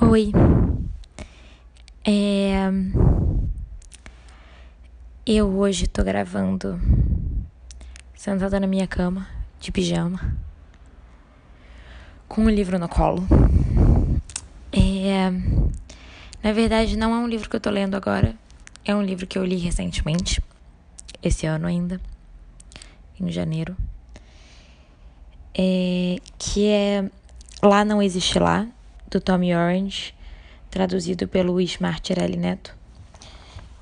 Oi. É... Eu hoje tô gravando sentada na minha cama, de pijama, com um livro no colo. É... Na verdade, não é um livro que eu tô lendo agora, é um livro que eu li recentemente, esse ano ainda, em janeiro. É... Que é Lá Não Existe Lá, do Tommy Orange, traduzido pelo Ismar Tirelli Neto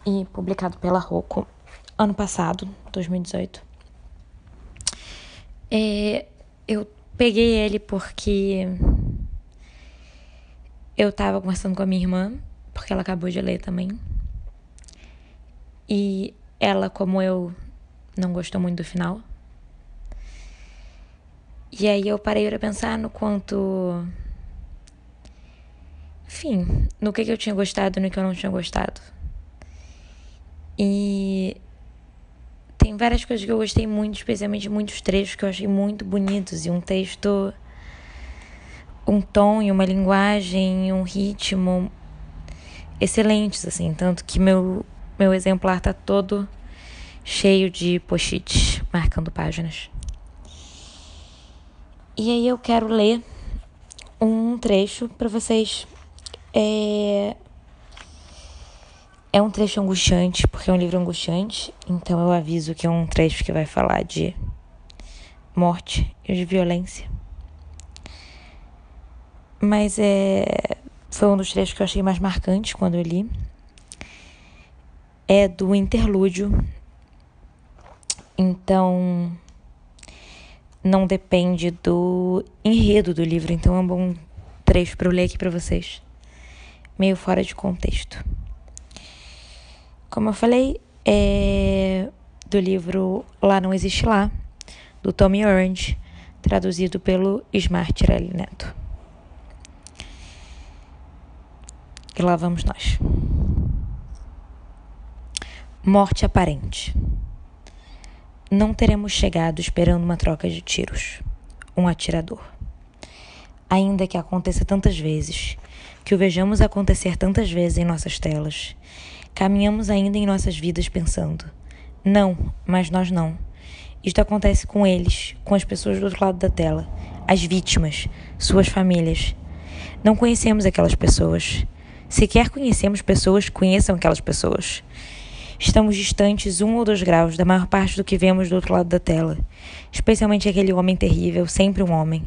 e publicado pela Rocco ano passado, 2018. É, eu peguei ele porque eu tava conversando com a minha irmã, porque ela acabou de ler também. E ela, como eu, não gostou muito do final. E aí eu parei para pensar no quanto enfim, no que, que eu tinha gostado e no que eu não tinha gostado. E tem várias coisas que eu gostei muito, especialmente muitos trechos que eu achei muito bonitos. E um texto, um tom e uma linguagem, um ritmo excelentes, assim. Tanto que meu, meu exemplar tá todo cheio de post-its marcando páginas. E aí eu quero ler um trecho para vocês é... é um trecho angustiante, porque é um livro angustiante, então eu aviso que é um trecho que vai falar de morte e de violência. Mas é... foi um dos trechos que eu achei mais marcantes quando eu li. É do interlúdio. Então, não depende do enredo do livro, então é um bom trecho para eu ler aqui para vocês meio fora de contexto. Como eu falei, é do livro Lá Não Existe Lá, do Tommy Orange, traduzido pelo Smart Tirelli Neto. E lá vamos nós. Morte aparente. Não teremos chegado esperando uma troca de tiros, um atirador. Ainda que aconteça tantas vezes, que o vejamos acontecer tantas vezes em nossas telas. Caminhamos ainda em nossas vidas pensando: não, mas nós não. Isto acontece com eles, com as pessoas do outro lado da tela, as vítimas, suas famílias. Não conhecemos aquelas pessoas. Sequer conhecemos pessoas que conheçam aquelas pessoas. Estamos distantes um ou dois graus da maior parte do que vemos do outro lado da tela, especialmente aquele homem terrível, sempre um homem.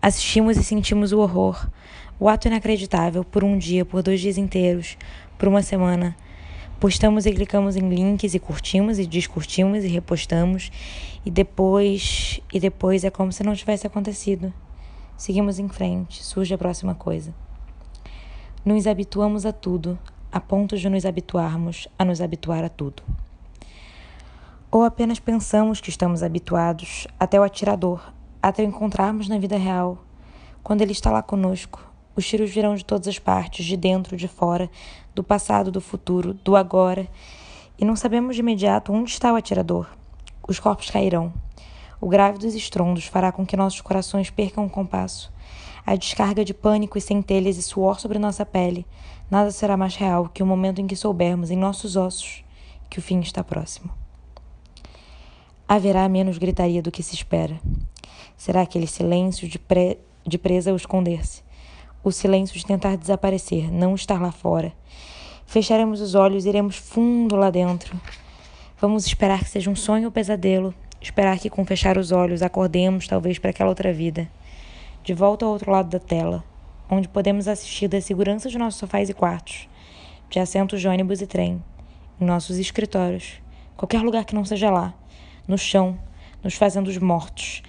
Assistimos e sentimos o horror, o ato inacreditável por um dia, por dois dias inteiros, por uma semana. Postamos e clicamos em links e curtimos e descurtimos e repostamos e depois e depois é como se não tivesse acontecido. Seguimos em frente, surge a próxima coisa. Nos habituamos a tudo, a ponto de nos habituarmos a nos habituar a tudo. Ou apenas pensamos que estamos habituados até o atirador, até o encontrarmos na vida real, quando ele está lá conosco, os tiros virão de todas as partes, de dentro, de fora, do passado, do futuro, do agora, e não sabemos de imediato onde está o atirador. Os corpos cairão. O grave dos estrondos fará com que nossos corações percam o compasso. A descarga de pânico e centelhas e suor sobre nossa pele, nada será mais real que o momento em que soubermos em nossos ossos que o fim está próximo. Haverá menos gritaria do que se espera. Será aquele silêncio de, pre... de presa ao esconder-se o silêncio de tentar desaparecer, não estar lá fora. Fecharemos os olhos, iremos fundo lá dentro. Vamos esperar que seja um sonho ou pesadelo, esperar que com fechar os olhos acordemos talvez para aquela outra vida. De volta ao outro lado da tela, onde podemos assistir da segurança de nossos sofás e quartos, de assentos de ônibus e trem, em nossos escritórios, qualquer lugar que não seja lá, no chão, nos fazendo os mortos,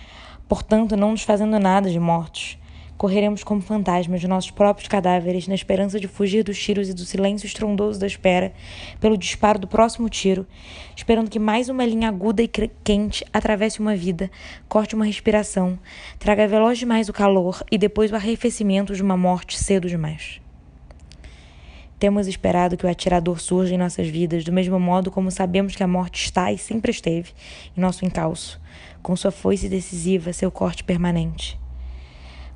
portanto não nos fazendo nada de mortos, Correremos como fantasmas de nossos próprios cadáveres, na esperança de fugir dos tiros e do silêncio estrondoso da espera, pelo disparo do próximo tiro, esperando que mais uma linha aguda e quente atravesse uma vida, corte uma respiração, traga veloz demais o calor e depois o arrefecimento de uma morte cedo demais. Temos esperado que o atirador surja em nossas vidas, do mesmo modo como sabemos que a morte está e sempre esteve em nosso encalço, com sua foice decisiva, seu corte permanente.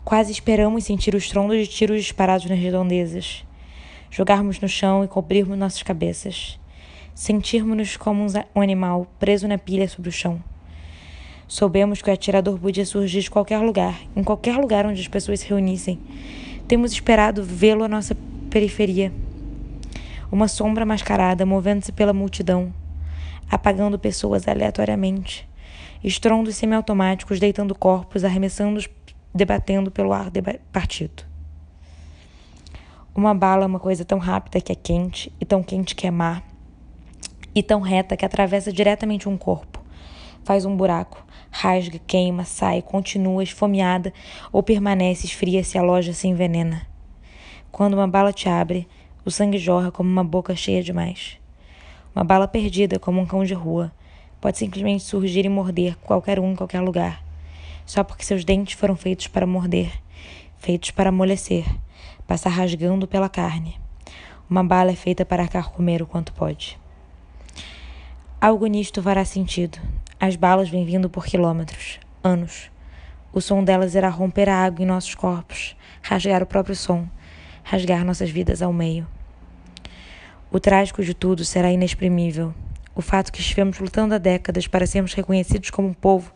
Quase esperamos sentir o estrondo de tiros disparados nas redondezas, jogarmos no chão e cobrirmos nossas cabeças, sentirmos-nos como um animal preso na pilha sobre o chão. Soubemos que o atirador podia surgir de qualquer lugar, em qualquer lugar onde as pessoas se reunissem. Temos esperado vê-lo à nossa periferia. Uma sombra mascarada movendo-se pela multidão, apagando pessoas aleatoriamente. Estrondos semiautomáticos deitando corpos, arremessando-os, debatendo pelo ar partido. Uma bala é uma coisa tão rápida que é quente, e tão quente que é má, e tão reta que atravessa diretamente um corpo. Faz um buraco, rasga, queima, sai, continua esfomeada ou permanece esfria se a loja se envenena. Quando uma bala te abre, o sangue jorra como uma boca cheia demais. Uma bala perdida, como um cão de rua, pode simplesmente surgir e morder qualquer um em qualquer lugar, só porque seus dentes foram feitos para morder, feitos para amolecer, passar rasgando pela carne. Uma bala é feita para carcomer o quanto pode. Algo nisto fará sentido. As balas vêm vindo por quilômetros, anos. O som delas irá romper a água em nossos corpos, rasgar o próprio som, rasgar nossas vidas ao meio. O trágico de tudo será inexprimível. O fato que estivemos lutando há décadas para sermos reconhecidos como um povo,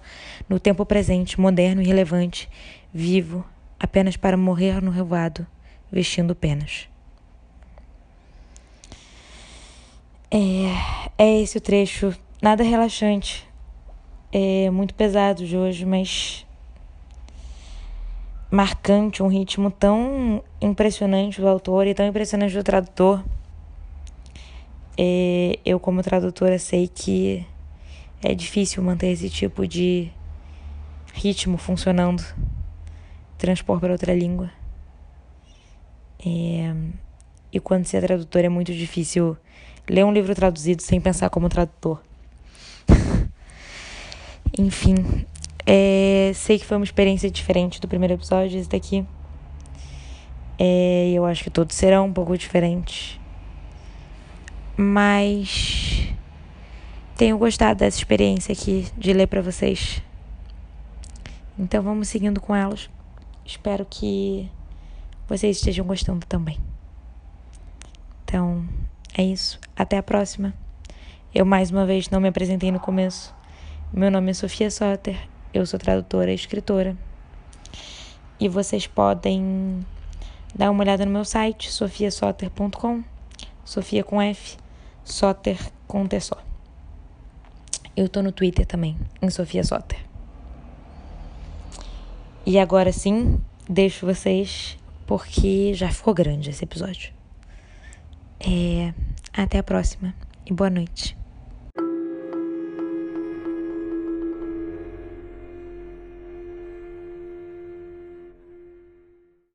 no tempo presente, moderno e relevante, vivo, apenas para morrer no revoado, vestindo penas. É, é esse o trecho, nada relaxante, é muito pesado de hoje, mas marcante, um ritmo tão impressionante do autor e tão impressionante do tradutor. É, eu, como tradutora, sei que é difícil manter esse tipo de ritmo funcionando, transpor para outra língua. É, e quando se é tradutor é muito difícil ler um livro traduzido sem pensar como tradutor. Enfim, é, sei que foi uma experiência diferente do primeiro episódio, esse daqui. É, eu acho que todos serão um pouco diferentes. Mas tenho gostado dessa experiência aqui de ler para vocês. Então vamos seguindo com elas. Espero que vocês estejam gostando também. Então, é isso. Até a próxima. Eu mais uma vez não me apresentei no começo. Meu nome é Sofia Soter eu sou tradutora e escritora. E vocês podem dar uma olhada no meu site, sofiasoter.com, Sofia com F, Soter com só. Eu tô no Twitter também, em Sofia Soter. E agora sim, deixo vocês porque já ficou grande esse episódio. É, até a próxima e boa noite.